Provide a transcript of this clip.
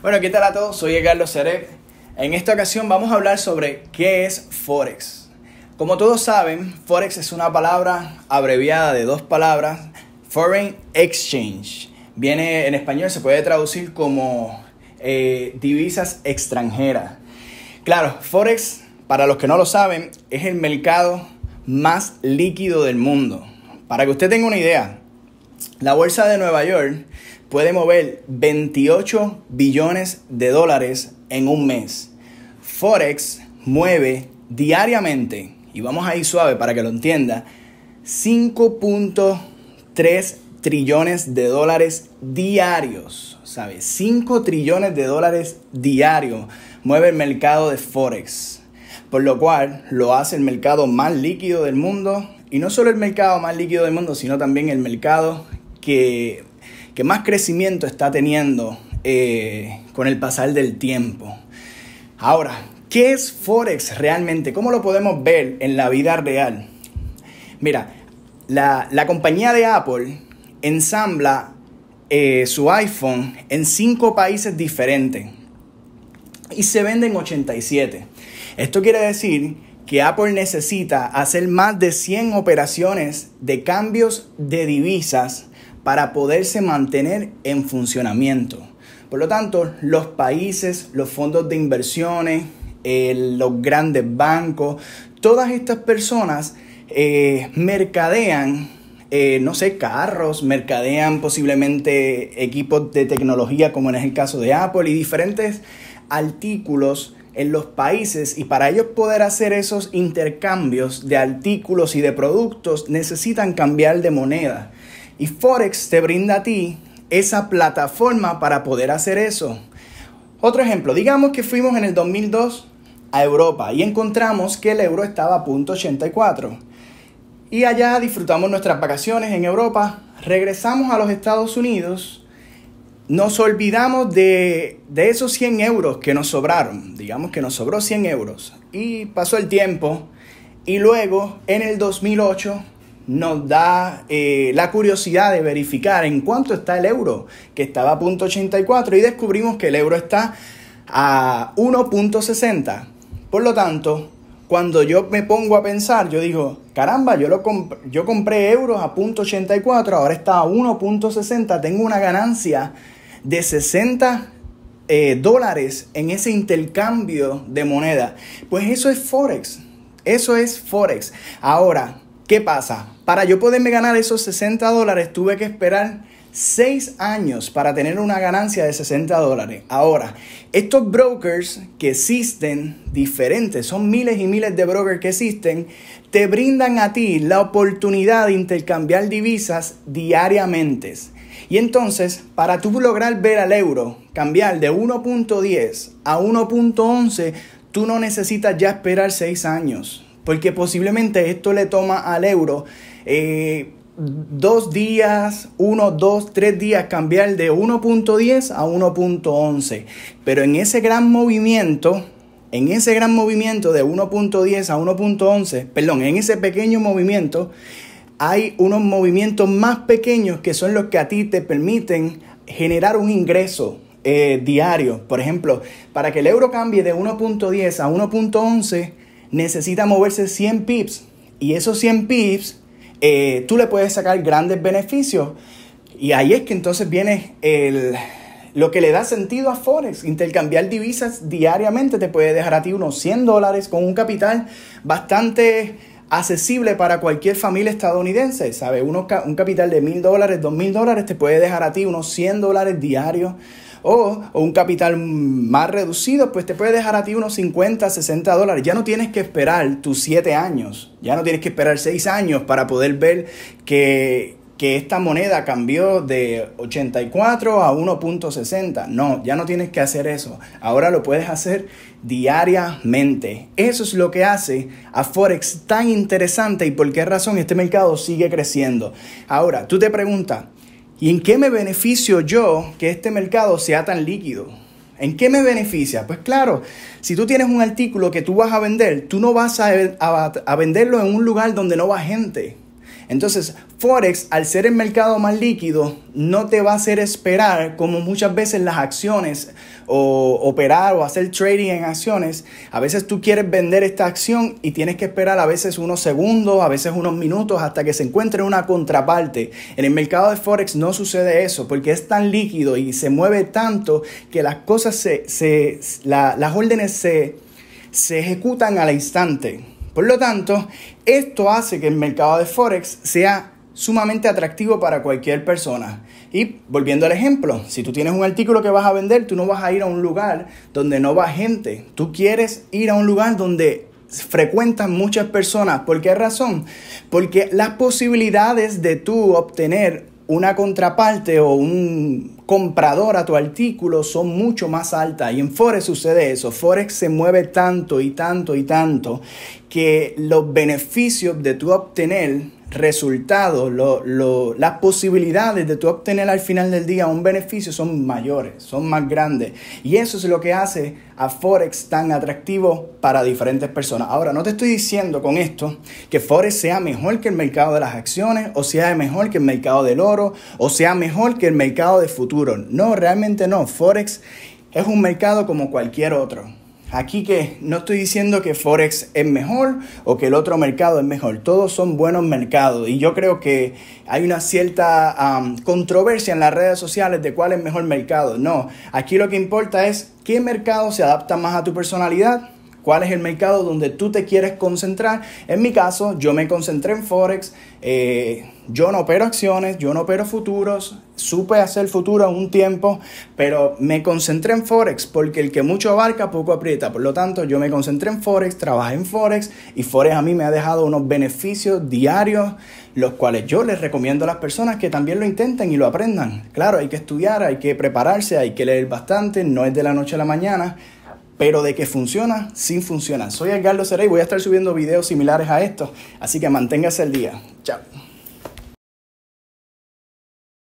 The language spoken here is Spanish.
Bueno, ¿qué tal a todos? Soy Carlos Cerep. En esta ocasión vamos a hablar sobre qué es Forex. Como todos saben, Forex es una palabra abreviada de dos palabras, Foreign Exchange. Viene en español, se puede traducir como eh, divisas extranjeras. Claro, Forex, para los que no lo saben, es el mercado más líquido del mundo. Para que usted tenga una idea, la bolsa de Nueva York puede mover 28 billones de dólares en un mes. Forex mueve diariamente, y vamos a ir suave para que lo entienda, 5.3 trillones de dólares diarios. ¿Sabes? 5 trillones de dólares diarios mueve el mercado de Forex. Por lo cual lo hace el mercado más líquido del mundo. Y no solo el mercado más líquido del mundo, sino también el mercado que más crecimiento está teniendo eh, con el pasar del tiempo. Ahora, ¿qué es Forex realmente? ¿Cómo lo podemos ver en la vida real? Mira, la, compañía de Apple ensambla eh, su iPhone en cinco países diferentes y se vende en 87. Esto quiere decir que Apple necesita hacer más de 100 operaciones de cambios de divisas para poderse mantener en funcionamiento. Por lo tanto, los países, los fondos de inversiones, los grandes bancos, todas estas personas eh, mercadean, eh, no sé, carros, mercadean posiblemente equipos de tecnología como en el caso de Apple y diferentes artículos en los países y para ellos poder hacer esos intercambios de artículos y de productos necesitan cambiar de moneda. Y Forex te brinda a ti esa plataforma para poder hacer eso. Otro ejemplo, digamos que fuimos en el 2002 a Europa y encontramos que el euro estaba a punto 84. Y allá disfrutamos nuestras vacaciones en Europa, regresamos a los Estados Unidos, nos olvidamos de, de esos 100 euros que nos sobraron, digamos que nos sobró 100 euros, y pasó el tiempo, y luego en el 2008 nos da eh, la curiosidad de verificar en cuánto está el euro, que estaba a punto 84 y descubrimos que el euro está a 1.60. Por lo tanto, cuando yo me pongo a pensar, yo digo, caramba, yo, lo yo compré euros a punto 84, ahora está a 1.60, tengo una ganancia de 60 eh, dólares en ese intercambio de moneda. Pues eso es Forex. Eso es Forex. Ahora, ¿qué pasa? Para yo poderme ganar esos 60 dólares tuve que esperar 6 años para tener una ganancia de 60 dólares. Ahora, estos brokers que existen, diferentes, son miles y miles de brokers que existen, te brindan a ti la oportunidad de intercambiar divisas diariamente. Y entonces, para tú lograr ver al euro cambiar de 1.10 a 1.11, tú no necesitas ya esperar 6 años, porque posiblemente esto le toma al euro eh, dos días, uno, dos, tres días cambiar de 1.10 a 1.11. Pero en ese gran movimiento, en ese gran movimiento de 1.10 a 1.11, perdón, en ese pequeño movimiento, hay unos movimientos más pequeños que son los que a ti te permiten generar un ingreso eh, diario. Por ejemplo, para que el euro cambie de 1.10 a 1.11, necesita moverse 100 pips. Y esos 100 pips eh, tú le puedes sacar grandes beneficios. Y ahí es que entonces viene el, lo que le da sentido a Forex. Intercambiar divisas diariamente te puede dejar a ti unos 100 dólares con un capital bastante accesible para cualquier familia estadounidense, ¿sabes? un capital de mil dólares, dos mil dólares te puede dejar a ti unos 100 dólares diarios o, un capital más reducido, pues te puede dejar a ti unos 50, 60 dólares. Ya no tienes que esperar tus 7 años, ya no tienes que esperar 6 años para poder ver que, que esta moneda cambió de 84 a 1.60. No, ya no tienes que hacer eso. Ahora lo puedes hacer diariamente. Eso es lo que hace a Forex tan interesante y por qué razón este mercado sigue creciendo. Ahora, tú te preguntas, ¿Y en qué me beneficio yo que este mercado sea tan líquido? ¿En qué me beneficia? Pues claro, si tú tienes un artículo que tú vas a vender, tú no vas a, venderlo en un lugar donde no va gente. Entonces, Forex, al ser el mercado más líquido, no te va a hacer esperar como muchas veces las acciones o operar o hacer trading en acciones. A veces tú quieres vender esta acción y tienes que esperar a veces unos segundos, a veces unos minutos hasta que se encuentre una contraparte. En el mercado de Forex no sucede eso porque es tan líquido y se mueve tanto que las cosas se, se las órdenes se, se ejecutan al instante. Por lo tanto, esto hace que el mercado de Forex sea sumamente atractivo para cualquier persona. Y volviendo al ejemplo, si tú tienes un artículo que vas a vender, tú no vas a ir a un lugar donde no va gente. Tú quieres ir a un lugar donde frecuentan muchas personas. ¿Por qué razón? Porque las posibilidades de tú obtener una contraparte o un comprador a tu artículo son mucho más altas. Y en Forex sucede eso. Forex se mueve tanto y tanto y tanto que los beneficios de tu obtener resultados, las posibilidades de tu obtener al final del día un beneficio son mayores, son más grandes. Y eso es lo que hace a Forex tan atractivo para diferentes personas. Ahora, no te estoy diciendo con esto que Forex sea mejor que el mercado de las acciones, o sea mejor que el mercado del oro, o sea mejor que el mercado de No, realmente no. Forex es un mercado como cualquier otro. Aquí que no estoy diciendo que Forex es mejor o que el otro mercado es mejor. Todos son buenos mercados y yo creo que hay una cierta controversia en las redes sociales de cuál es mejor mercado. No, aquí lo que importa es qué mercado se adapta más a tu personalidad cuál es el mercado donde tú te quieres concentrar. En mi caso, yo me concentré en Forex, eh, yo no opero acciones, yo no opero futuros, supe hacer futuro un tiempo, pero me concentré en Forex porque el que mucho abarca, poco aprieta. Por lo tanto, yo me concentré en Forex, trabajé en Forex y Forex a mí me ha dejado unos beneficios diarios, los cuales yo les recomiendo a las personas que también lo intenten y lo aprendan. Claro, hay que estudiar, hay que prepararse, hay que leer bastante, no es de la noche a la mañana pero de que funciona, sí funciona. Soy Edgardo Serey, voy a estar subiendo videos similares a estos, así que manténgase el día. Chao.